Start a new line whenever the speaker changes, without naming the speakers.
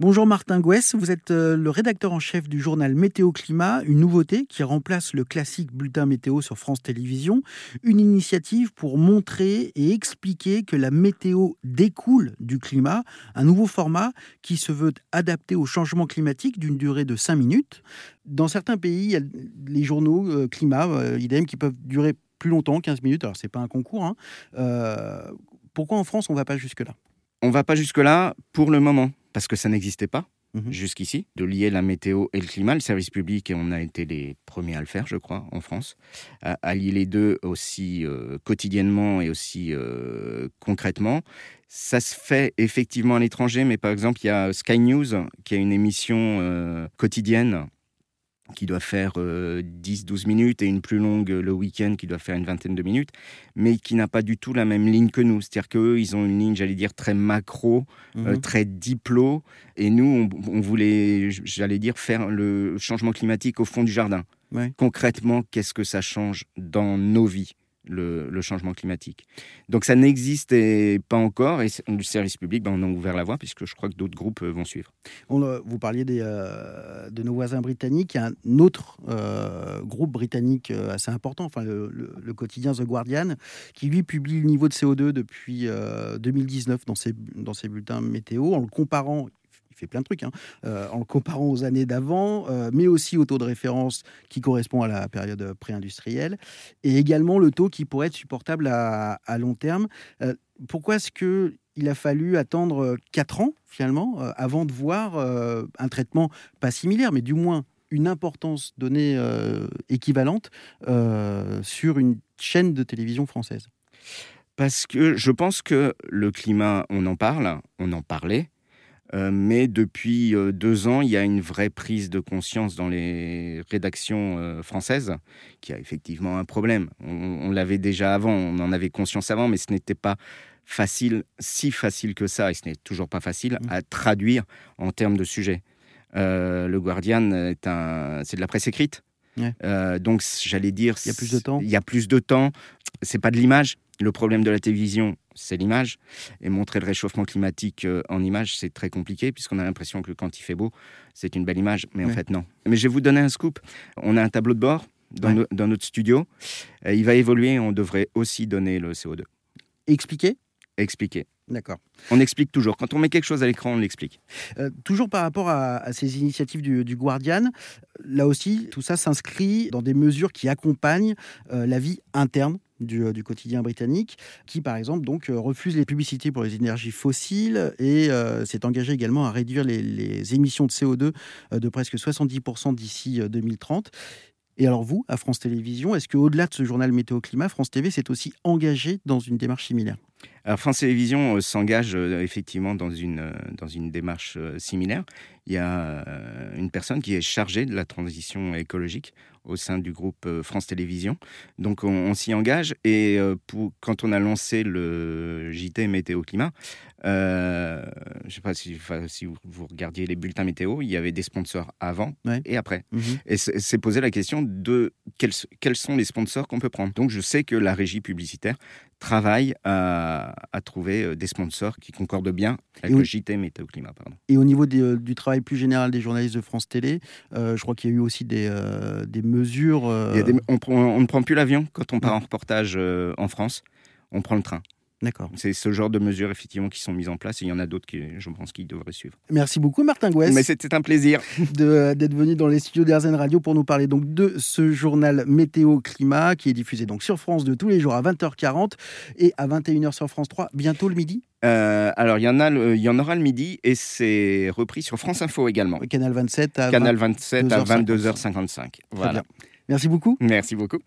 Bonjour Martin Gouès, vous êtes euh, le rédacteur en chef du journal Météo Climat, une nouveauté qui remplace le classique bulletin météo sur France Télévisions, une initiative pour montrer et expliquer que la météo découle du climat, un nouveau format qui se veut adapté au changement climatique d'une durée de 5 minutes. Dans certains pays, il y a les journaux euh, climat, euh, idem, qui peuvent durer plus longtemps, 15 minutes, alors c'est pas un concours. Hein. pourquoi en France on ne va pas jusque-là?
On ne va pas jusque-là pour le moment parce que ça n'existait pas mhm. jusqu'ici, de lier la météo et le climat. Le service public, et on a été les premiers à le faire, je crois, en France, à, lier les deux aussi euh, quotidiennement et aussi euh, concrètement. Ça se fait effectivement à l'étranger, mais par exemple, il y a Sky News, qui a une émission euh, quotidienne qui doit faire 10-12 euh, minutes et une plus longue le week-end qui doit faire une vingtaine de minutes, mais qui n'a pas du tout la même ligne que nous. C'est-à-dire qu'eux, ils ont une ligne, j'allais dire, très macro, euh, mhm. très diplo, et nous, on, voulait, j'allais dire, faire le changement climatique au fond du jardin. Concrètement, qu'est-ce que ça change dans nos vies? Le, changement climatique. Donc ça n'existait pas encore et le service public, ben, on a ouvert la voie puisque je crois que d'autres groupes euh, vont suivre.
Euh, vous parliez des, euh, de nos voisins britanniques. Il y a un autre groupe britannique assez important, enfin le, quotidien The Guardian, qui lui publie le niveau de CO2 depuis 2019 dans ses, dans ses bulletins météo en le comparant fait plein de trucs, hein. euh, en le comparant aux années d'avant, euh, mais aussi au taux de référence qui correspond à la période pré-industrielle, et également le taux qui pourrait être supportable à, long terme. Euh, pourquoi est-ce que il a fallu attendre 4 ans, finalement, avant de voir un traitement pas similaire, mais du moins une importance donnée équivalente sur une chaîne de télévision française?
Parce que je pense que le climat, on en parle, on en parlait, euh, mais depuis euh, deux ans, il y a une vraie prise de conscience dans les rédactions euh, françaises qui a effectivement un problème. On, l'avait déjà avant, on en avait conscience avant, mais ce n'était pas facile, si facile que ça, et ce n'est toujours pas facile, mmh. à traduire en termes de sujet. le Guardian, est un, c'est de la presse écrite. donc, j'allais dire.
Il y a plus de temps.
Il y a plus de temps. C'est pas de l'image. Le problème de la télévision, c'est l'image. Et montrer le réchauffement climatique euh, en image, c'est très compliqué, puisqu'on a l'impression que quand il fait beau, c'est une belle image. Mais en fait, non. Mais je vais vous donner un scoop. On a un tableau de bord dans, notre studio. il va évoluer. On devrait aussi donner le CO2.
Expliquer?
Expliquer.
D'accord.
On explique toujours. Quand on met quelque chose à l'écran, on l'explique.
Euh, toujours par rapport à, ces initiatives du, Guardian, là aussi, tout ça s'inscrit dans des mesures qui accompagnent euh, la vie interne du, du, quotidien britannique, qui par exemple donc euh, refuse les publicités pour les énergies fossiles et s'est engagé également à réduire les, émissions de CO2 de presque 70% d'ici 2030. Et alors vous, à France Télévisions, est-ce qu'au-delà de ce journal Météo Climat, France TV s'est aussi engagé dans une démarche similaire?
Alors France Télévisions euh, s'engage euh, effectivement dans une, euh, dans une démarche similaire. Il y a une personne qui est chargée de la transition écologique au sein du groupe France Télévisions. Donc on, s'y engage et pour, quand on a lancé le JT Météo Climat, je ne sais pas si, si, vous regardiez les bulletins météo, il y avait des sponsors avant et après. Mhm. Et c'est posé la question de quels, quels sont les sponsors qu'on peut prendre. Donc je sais que la régie publicitaire travaille à, trouver euh, des sponsors qui concordent bien avec le JT Météo Climat. Pardon.
Et au niveau euh, du travail plus général des journalistes de France Télé, euh, je crois qu'il y a eu aussi des, des mesures.
on, ne prend plus l'avion quand on part en reportage en France, on prend le train.
D'accord.
C'est ce genre de mesures effectivement qui sont mises en place et il y en a d'autres qui, je pense, qui devraient suivre.
Merci beaucoup Martin Gouès.
Mais c'était un plaisir
d'être venu dans les studios d'Airzen Radio pour nous parler donc de ce journal météo climat qui est diffusé donc sur France de tous les jours à 20h40 et à 21h sur France 3 bientôt le midi.
Euh, alors il y en a, il y en aura le midi et c'est repris sur France Info également.
Canal 27 à
Canal 27 à 22h55. Voilà.
Merci beaucoup.
Merci beaucoup.